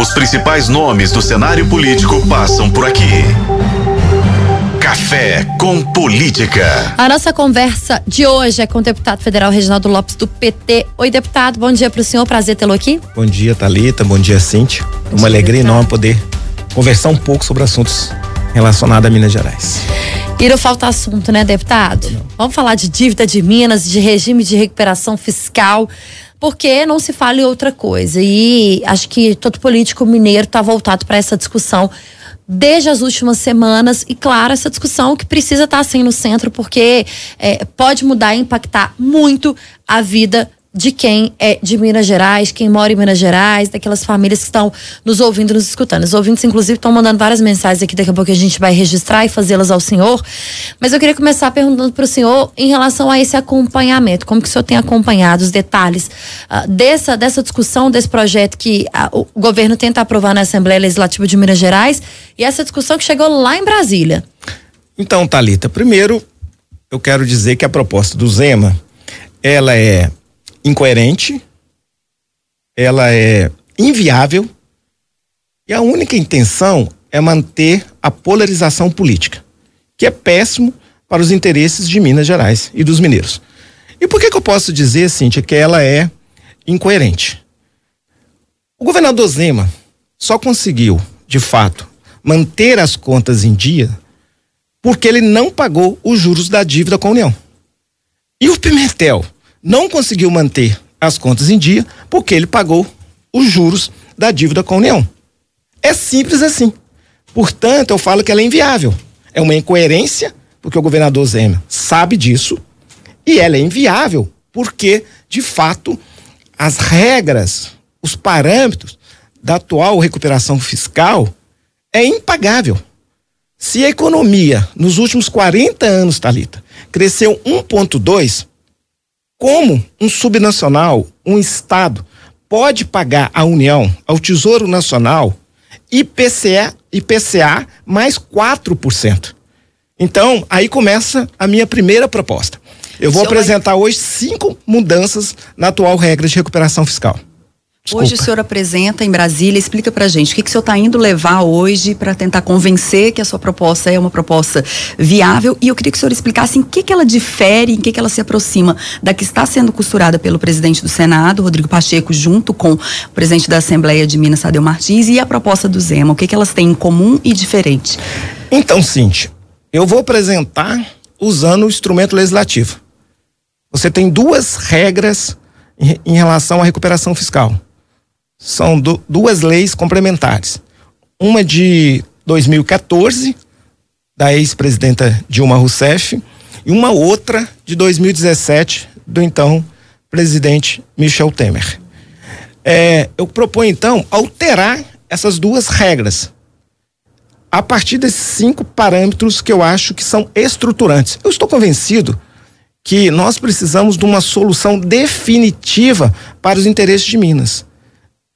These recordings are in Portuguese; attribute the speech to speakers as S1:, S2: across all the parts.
S1: Os principais nomes do cenário político passam por aqui. Café com Política.
S2: A nossa conversa de hoje é com o deputado federal Reginaldo Lopes do PT. Oi, deputado, bom dia para o senhor, prazer tê-lo aqui.
S3: Bom dia, Talita, bom dia, Cíntia. Bom Uma dia, alegria enorme poder conversar um pouco sobre assuntos relacionados a Minas Gerais.
S2: E não falta assunto, né, deputado? Não. Vamos falar de dívida de Minas, de regime de recuperação fiscal porque não se fala em outra coisa. E acho que todo político mineiro está voltado para essa discussão desde as últimas semanas e claro essa discussão que precisa estar tá, assim no centro porque é, pode mudar e impactar muito a vida de quem é de Minas Gerais, quem mora em Minas Gerais, daquelas famílias que estão nos ouvindo, nos escutando. Os ouvintes, inclusive, estão mandando várias mensagens aqui, daqui a pouco a gente vai registrar e fazê-las ao senhor. Mas eu queria começar perguntando para o senhor em relação a esse acompanhamento. Como que o senhor tem acompanhado os detalhes uh, dessa, dessa discussão, desse projeto que uh, o governo tenta aprovar na Assembleia Legislativa de Minas Gerais e essa discussão que chegou lá em Brasília?
S3: Então, Talita, primeiro eu quero dizer que a proposta do Zema, ela é incoerente, ela é inviável e a única intenção é manter a polarização política, que é péssimo para os interesses de Minas Gerais e dos mineiros. E por que, que eu posso dizer, Cíntia, que ela é incoerente? O governador Zema só conseguiu, de fato, manter as contas em dia porque ele não pagou os juros da dívida com a União. E o Pimentel, não conseguiu manter as contas em dia porque ele pagou os juros da dívida com a União. É simples assim. Portanto, eu falo que ela é inviável. É uma incoerência, porque o governador Zema sabe disso, e ela é inviável porque, de fato, as regras, os parâmetros da atual recuperação fiscal é impagável. Se a economia nos últimos 40 anos, Talita, cresceu 1.2, como um subnacional, um Estado, pode pagar à União, ao Tesouro Nacional, IPCA, IPCA mais 4%. Então, aí começa a minha primeira proposta. Eu vou apresentar hoje cinco mudanças na atual regra de recuperação fiscal.
S2: Desculpa. Hoje o senhor apresenta em Brasília, explica pra gente o que, que o senhor está indo levar hoje para tentar convencer que a sua proposta é uma proposta viável e eu queria que o senhor explicasse em que, que ela difere, em que, que ela se aproxima da que está sendo costurada pelo presidente do Senado, Rodrigo Pacheco, junto com o presidente da Assembleia de Minas, Tadeu Martins, e a proposta do Zema, o que, que elas têm em comum e diferente?
S3: Então, Cintia, eu vou apresentar usando o instrumento legislativo. Você tem duas regras em, em relação à recuperação fiscal são do, duas leis complementares. Uma de 2014, da ex-presidenta Dilma Rousseff, e uma outra de 2017, do então presidente Michel Temer. É, eu proponho, então, alterar essas duas regras a partir desses cinco parâmetros que eu acho que são estruturantes. Eu estou convencido que nós precisamos de uma solução definitiva para os interesses de Minas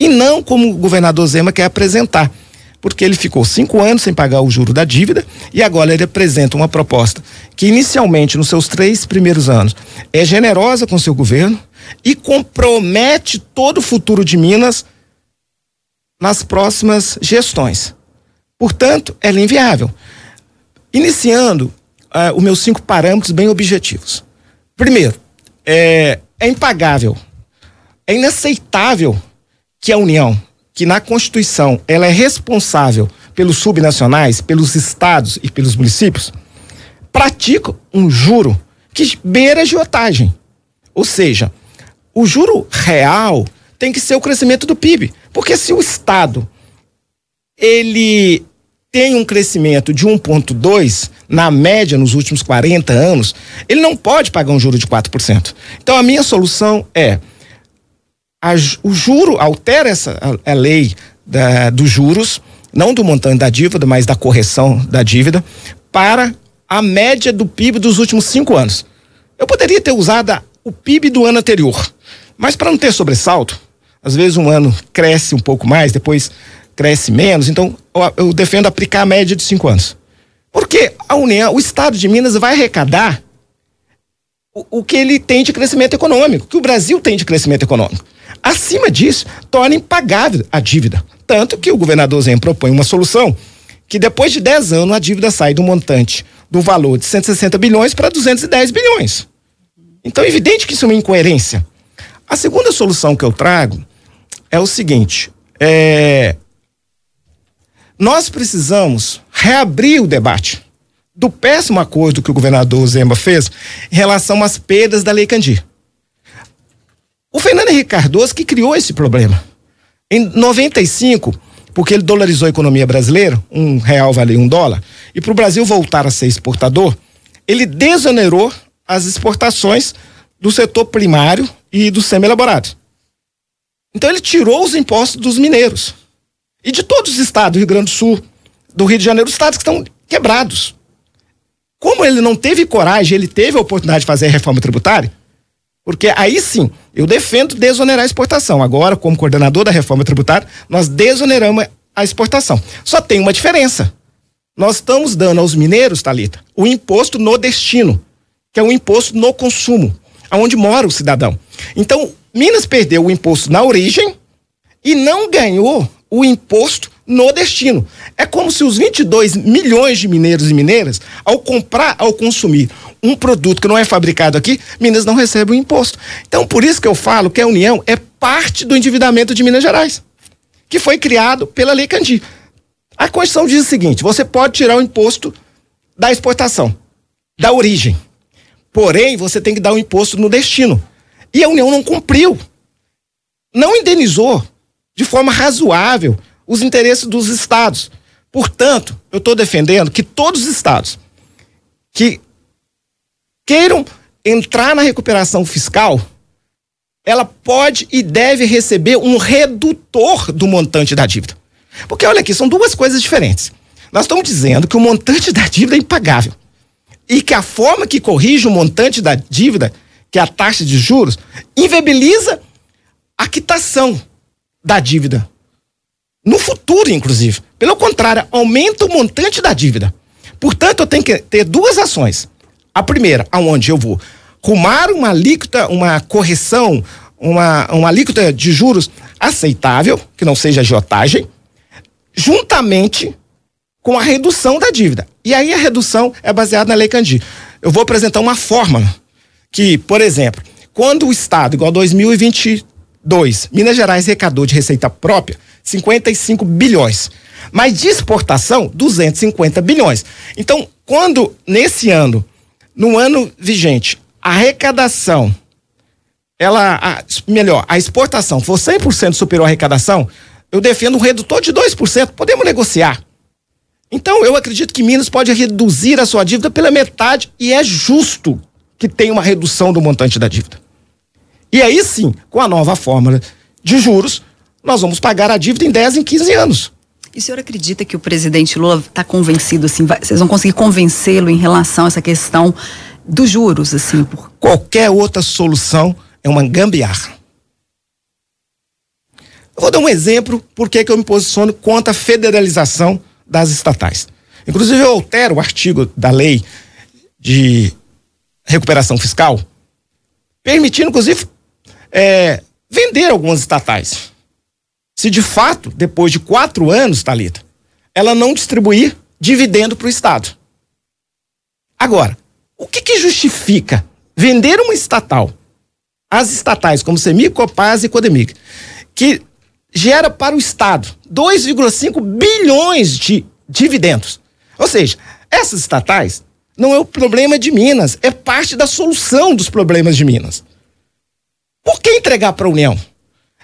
S3: e não como o governador Zema quer apresentar. Porque ele ficou cinco anos sem pagar o juro da dívida e agora ele apresenta uma proposta que, inicialmente, nos seus três primeiros anos, é generosa com seu governo e compromete todo o futuro de Minas nas próximas gestões. Portanto, ela é inviável. Iniciando uh, os meus cinco parâmetros bem objetivos. Primeiro, é, é impagável, é inaceitável que a União, que na Constituição ela é responsável pelos subnacionais, pelos estados e pelos municípios, pratica um juro que beira a agiotagem. Ou seja, o juro real tem que ser o crescimento do PIB. Porque se o Estado ele tem um crescimento de 1,2 na média nos últimos 40 anos, ele não pode pagar um juro de 4%. Então a minha solução é a, o juro altera essa a, a lei da, dos juros, não do montante da dívida, mas da correção da dívida, para a média do PIB dos últimos cinco anos. Eu poderia ter usado o PIB do ano anterior, mas para não ter sobressalto, às vezes um ano cresce um pouco mais, depois cresce menos, então eu, defendo aplicar a média de cinco anos. Porque a União, o Estado de Minas vai arrecadar o, o que ele tem de crescimento econômico, que o Brasil tem de crescimento econômico. Acima disso, torna impagável a dívida. Tanto que o governador Zema propõe uma solução que depois de 10 anos a dívida sai do montante do valor de 160 bilhões para 210 bilhões. Então é evidente que isso é uma incoerência. A segunda solução que eu trago é o seguinte: é, nós precisamos reabrir o debate do péssimo acordo que o governador Zema fez em relação às perdas da Lei Candir. Fernando Henrique Cardoso que criou esse problema. Em 95, porque ele dolarizou a economia brasileira, um real vale um dólar, e para o Brasil voltar a ser exportador, ele desonerou as exportações do setor primário e do semi-elaborado. Então ele tirou os impostos dos mineiros. E de todos os estados do Rio Grande do Sul, do Rio de Janeiro, os estados que estão quebrados. Como ele não teve coragem, ele teve a oportunidade de fazer a reforma tributária, porque aí sim, eu defendo desonerar a exportação. Agora, como coordenador da reforma tributária, nós desoneramos a exportação. Só tem uma diferença. Nós estamos dando aos mineiros, Talita, o imposto no destino, que é um imposto no consumo, aonde mora o cidadão. Então, Minas perdeu o imposto na origem e não ganhou o imposto no destino. É como se os 22 milhões de mineiros e mineiras, ao comprar, ao consumir um produto que não é fabricado aqui, Minas não recebe o imposto. Então, por isso que eu falo que a União é parte do endividamento de Minas Gerais, que foi criado pela Lei Candir. A Constituição diz o seguinte: você pode tirar o imposto da exportação, da origem. Porém, você tem que dar o imposto no destino. E a União não cumpriu. Não indenizou de forma razoável os interesses dos estados. Portanto, eu estou defendendo que todos os estados que queiram entrar na recuperação fiscal, ela pode e deve receber um redutor do montante da dívida. Porque olha aqui, são duas coisas diferentes. Nós estamos dizendo que o montante da dívida é impagável e que a forma que corrige o montante da dívida, que é a taxa de juros, inviabiliza a quitação da dívida no futuro, inclusive. Pelo contrário, aumenta o montante da dívida. Portanto, eu tenho que ter duas ações. A primeira, aonde eu vou rumar uma alíquota, uma correção, uma, uma alíquota de juros aceitável, que não seja agiotagem, juntamente com a redução da dívida. E aí a redução é baseada na Lei Candir. Eu vou apresentar uma fórmula que, por exemplo, quando o Estado, igual 2022, Minas Gerais arrecadou de receita própria 55 bilhões. Mas de exportação, 250 bilhões. Então, quando nesse ano, no ano vigente, a arrecadação, ela, a, melhor, a exportação for 100% superior à arrecadação, eu defendo um redutor de 2%. Podemos negociar. Então, eu acredito que Minas pode reduzir a sua dívida pela metade e é justo que tenha uma redução do montante da dívida. E aí sim, com a nova fórmula de juros, nós vamos pagar a dívida em 10, em 15 anos.
S4: E o senhor acredita que o presidente Lula está convencido, assim, vai, vocês vão conseguir convencê-lo em relação a essa questão dos juros, assim? Por...
S3: Qualquer outra solução é uma gambiarra. Eu vou dar um exemplo porque que eu me posiciono contra a federalização das estatais. Inclusive, eu altero o artigo da lei de recuperação fiscal, permitindo, inclusive, é, vender algumas estatais se de fato, depois de quatro anos, Talita, ela não distribuir dividendo para o Estado. Agora, o que, que justifica vender uma estatal, as estatais como Semig, Copaz e Codemig, que gera para o Estado 2,5 bilhões de dividendos. Ou seja, essas estatais não é o problema de Minas, é parte da solução dos problemas de Minas. Por que entregar para a União?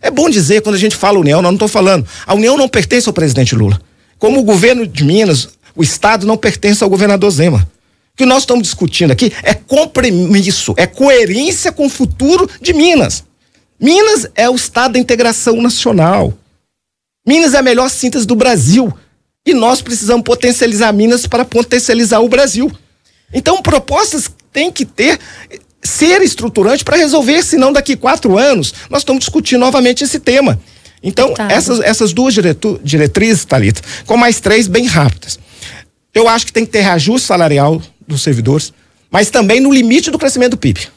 S3: É bom dizer, quando a gente fala União, não estou falando. A União não pertence ao presidente Lula. Como o governo de Minas, o Estado não pertence ao governador Zema. O que nós estamos discutindo aqui é compromisso, é coerência com o futuro de Minas. Minas é o Estado da integração nacional. Minas é a melhor síntese do Brasil. E nós precisamos potencializar Minas para potencializar o Brasil. Então, propostas têm que ter ser estruturante para resolver, senão daqui quatro anos nós estamos discutindo novamente esse tema. Então, essas, essas duas diretu, diretrizes, Thalita, com mais três bem rápidas. Eu acho que tem que ter reajuste salarial dos servidores, mas também no limite do crescimento do PIB.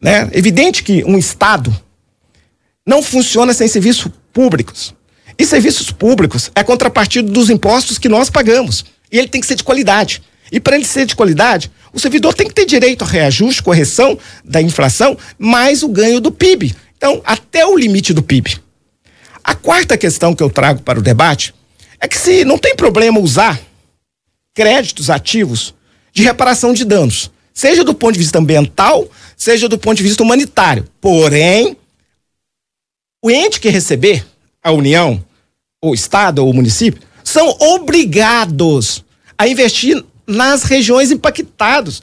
S3: Né? Evidente que um Estado não funciona sem serviços públicos. E serviços públicos é contrapartida dos impostos que nós pagamos. E ele tem que ser de qualidade. E para ele ser de qualidade, o servidor tem que ter direito a reajuste, correção da inflação, mais o ganho do PIB. Então, até o limite do PIB. A quarta questão que eu trago para o debate é que se não tem problema usar créditos ativos de reparação de danos, seja do ponto de vista ambiental, seja do ponto de vista humanitário. Porém, o ente que receber, a União, o Estado ou o município, são obrigados a investir nas regiões impactadas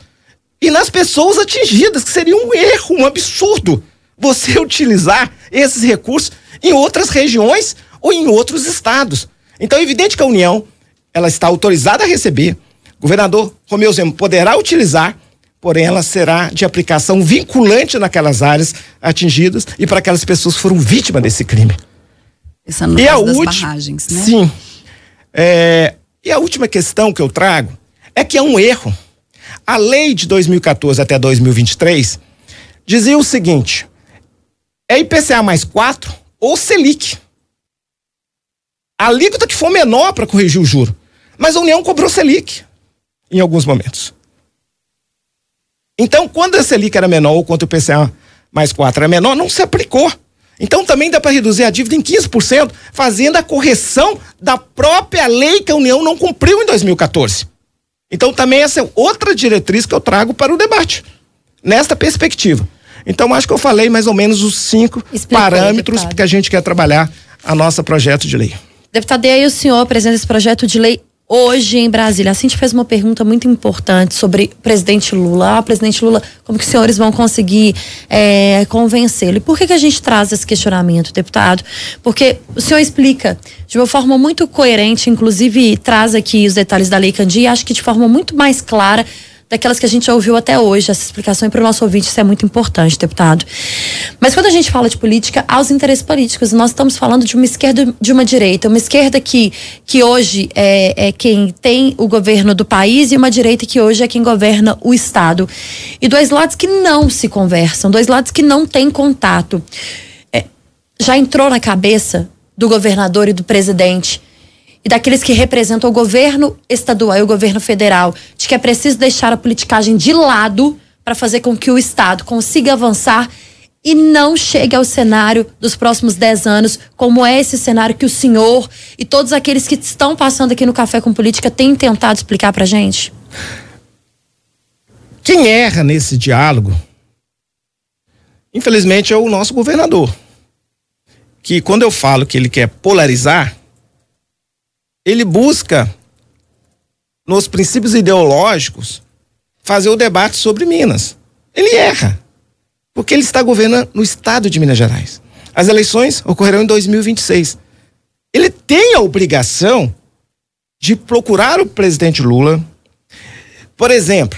S3: e nas pessoas atingidas, que seria um erro, um absurdo você utilizar esses recursos em outras regiões ou em outros estados. Então é evidente que a União ela está autorizada a receber. O governador Romeu Zema poderá utilizar, porém ela será de aplicação vinculante naquelas áreas atingidas e para aquelas pessoas que foram vítimas desse crime.
S4: Essa no
S3: e a
S4: das
S3: última,
S4: barragens, né?
S3: sim. É, e a última questão que eu trago é que é um erro. A lei de 2014 até 2023 dizia o seguinte: é IPCA mais 4 ou Selic. A alíquota que for menor para corrigir o juro. Mas a União cobrou Selic em alguns momentos. Então, quando a Selic era menor ou quando o IPCA mais 4 era menor, não se aplicou. Então também dá para reduzir a dívida em 15%, fazendo a correção da própria lei que a União não cumpriu em 2014. Então também essa é outra diretriz que eu trago para o debate, nesta perspectiva. Então acho que eu falei mais ou menos os cinco parâmetros
S2: deputado.
S3: que a gente quer trabalhar a nossa projeto de lei.
S2: Deputado, e aí o senhor apresenta esse projeto de lei hoje em Brasília. A Cintia fez uma pergunta muito importante sobre o presidente Lula. Ah, presidente Lula, como que os senhores vão conseguir é, convencê-lo? E por que, que a gente traz esse questionamento, deputado? Porque o senhor explica de uma forma muito coerente, inclusive traz aqui os detalhes da Lei Candia, e acho que de forma muito mais clara daquelas que a gente já ouviu até hoje. Essa explicação para o nosso ouvinte, isso é muito importante, deputado. Mas quando a gente fala de política, há os interesses políticos. Nós estamos falando de uma esquerda de uma direita. Uma esquerda que, que hoje é, é quem tem o governo do país e uma direita que hoje é quem governa o Estado. E dois lados que não se conversam, dois lados que não têm contato. É, já entrou na cabeça do governador e do presidente e daqueles que representam o governo estadual e o governo federal, de que é preciso deixar a politicagem de lado para fazer com que o Estado consiga avançar e não chegue ao cenário dos próximos 10 anos, como é esse cenário que o senhor e todos aqueles que estão passando aqui no Café com Política têm tentado explicar pra gente?
S3: Quem erra nesse diálogo, infelizmente, é o nosso governador. Que quando eu falo que ele quer polarizar, ele busca, nos princípios ideológicos, fazer o debate sobre Minas. Ele erra, porque ele está governando no estado de Minas Gerais. As eleições ocorrerão em 2026. Ele tem a obrigação de procurar o presidente Lula. Por exemplo,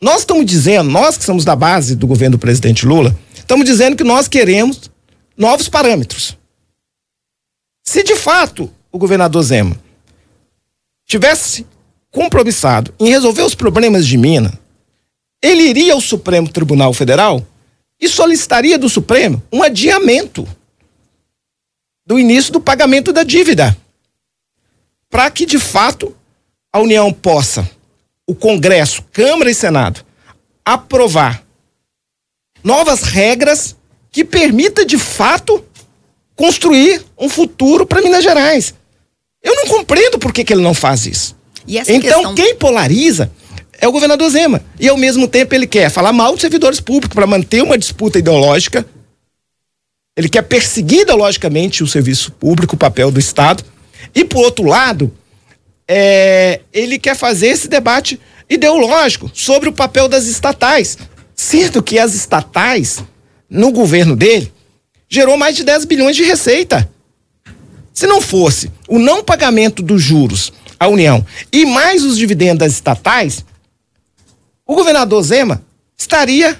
S3: nós estamos dizendo, nós que somos da base do governo do presidente Lula, estamos dizendo que nós queremos novos parâmetros. Se de fato o governador Zema tivesse compromissado em resolver os problemas de Minas, ele iria ao Supremo Tribunal Federal e solicitaria do Supremo um adiamento do início do pagamento da dívida, para que de fato a União possa, o Congresso, Câmara e Senado, aprovar novas regras que permita de fato construir um futuro para Minas Gerais. Eu não compreendo por que, que ele não faz isso. Então,
S4: questão...
S3: quem polariza é o governador Zema. E ao mesmo tempo ele quer falar mal dos servidores públicos para manter uma disputa ideológica. Ele quer perseguir ideologicamente o serviço público, o papel do Estado. E por outro lado, é, ele quer fazer esse debate ideológico sobre o papel das estatais. Sendo que as estatais, no governo dele, gerou mais de 10 bilhões de receita. Se não fosse o não pagamento dos juros à União e mais os dividendos estatais, o governador Zema estaria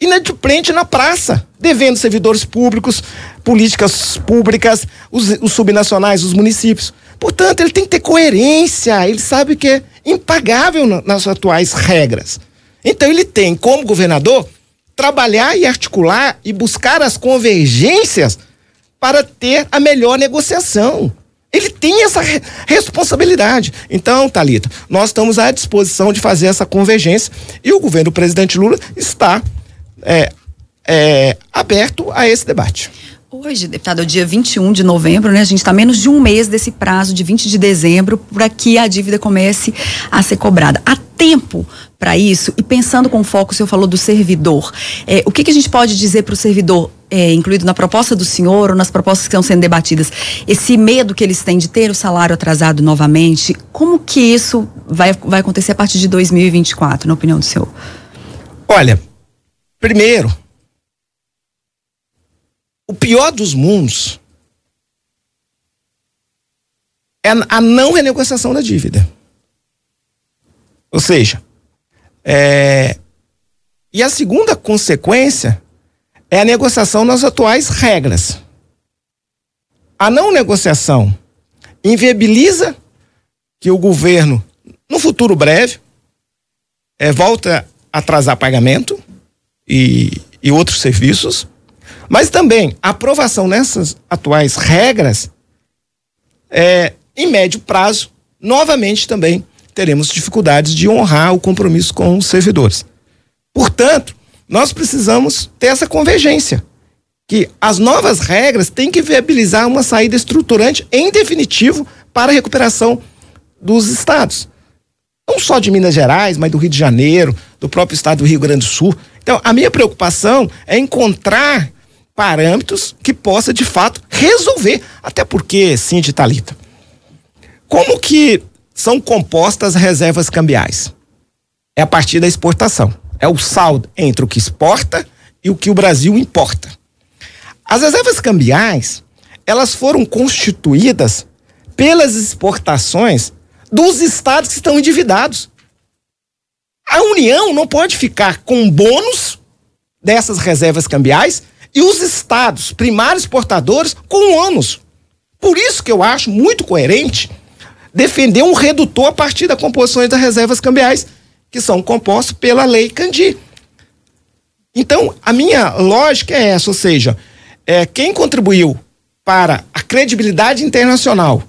S3: inadimplente na praça, devendo servidores públicos, políticas públicas, os, os subnacionais, os municípios. Portanto, ele tem que ter coerência, ele sabe que é impagável na- nas atuais regras. Então, ele tem, como governador, trabalhar e articular e buscar as convergências para ter a melhor negociação. Ele tem essa re responsabilidade. Então, Talita, nós estamos à disposição de fazer essa convergência e o governo do presidente Lula está é, é, aberto a esse debate.
S4: Hoje, deputado, é o dia 21 de novembro, né? A gente está menos de um mês desse prazo de 20 de dezembro para que a dívida comece a ser cobrada. Há tempo para isso? E pensando com foco, o senhor falou do servidor. É, o que, que, a gente pode dizer para o servidor, é, incluído na proposta do senhor ou nas propostas que estão sendo debatidas? Esse medo que eles têm de ter o salário atrasado novamente, como que isso vai, vai acontecer a partir de 2024, na opinião do senhor?
S3: Olha, primeiro, o pior dos mundos é a não renegociação da dívida. Ou seja, é, e a segunda consequência é a negociação nas atuais regras. A não negociação inviabiliza que o governo, no futuro breve, é, volta a atrasar pagamento e, e outros serviços mas também a aprovação nessas atuais regras, é, em médio prazo, novamente também teremos dificuldades de honrar o compromisso com os servidores. Portanto, nós precisamos ter essa convergência, que as novas regras têm que viabilizar uma saída estruturante, em definitivo, para a recuperação dos estados. Não só de Minas Gerais, mas do Rio de Janeiro, do próprio estado do Rio Grande do Sul. Então, a minha preocupação é encontrar parâmetros que possa de fato resolver. Até porque, sim, de Talita, como que são compostas as reservas cambiais? É a partir da exportação. É o saldo entre o que exporta e o que o Brasil importa. As reservas cambiais, elas foram constituídas pelas exportações dos estados que estão endividados. A União não pode ficar com bônus dessas reservas cambiais e os estados primários exportadores com ônus. Por isso que eu acho muito coerente defender um redutor a partir da composição das reservas cambiais, que são compostas pela lei Candi. Então, a minha lógica é essa, ou seja, é, quem contribuiu para a credibilidade internacional,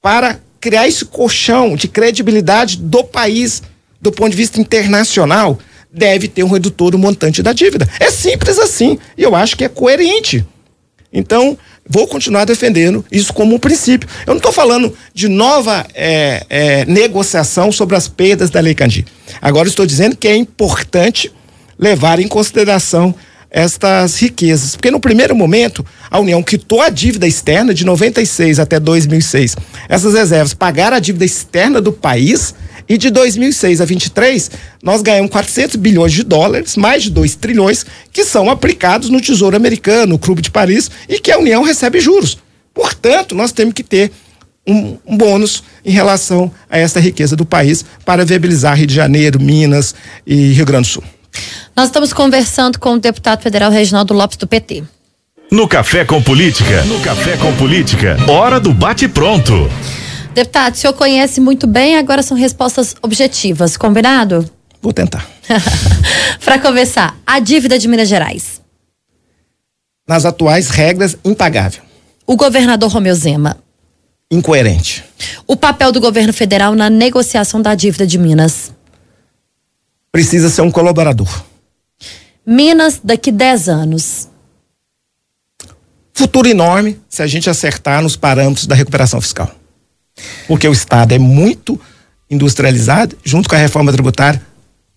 S3: para criar esse colchão de credibilidade do país do ponto de vista internacional, deve ter um redutor do montante da dívida. É simples assim. E eu acho que é coerente. Então, vou continuar defendendo isso como um princípio. Eu não estou falando de nova é, é, negociação sobre as perdas da Lei Candi. Agora estou dizendo que é importante levar em consideração estas riquezas. Porque no primeiro momento, a União quitou a dívida externa de 96 até 2006. Essas reservas pagaram a dívida externa do país e de 2006 a 23, nós ganhamos 400 bilhões de dólares, mais de 2 trilhões, que são aplicados no Tesouro Americano, no Clube de Paris, e que a União recebe juros. Portanto, nós temos que ter um, um, bônus em relação a essa riqueza do país para viabilizar Rio de Janeiro, Minas e Rio Grande do Sul.
S2: Nós estamos conversando com o deputado federal Reginaldo Lopes do PT.
S1: No Café com Política, no Café com Política, hora do bate pronto.
S2: Deputado, o senhor conhece muito bem, agora são respostas objetivas, combinado?
S3: Vou tentar.
S2: Para começar, a dívida de Minas Gerais.
S3: Nas atuais regras, impagável.
S2: O governador Romeu Zema.
S3: Incoerente.
S2: O papel do governo federal na negociação da dívida de Minas.
S3: Precisa ser um colaborador.
S2: Minas daqui 10 anos.
S3: Futuro enorme se a gente acertar nos parâmetros da recuperação fiscal porque o Estado é muito industrializado, junto com a reforma tributária,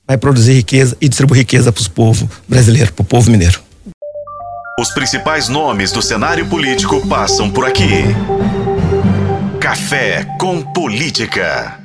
S3: vai produzir riqueza e distribuir riqueza para os povos brasileiros, para o povo mineiro.
S1: Os principais nomes do cenário político passam por aqui. Café com Política.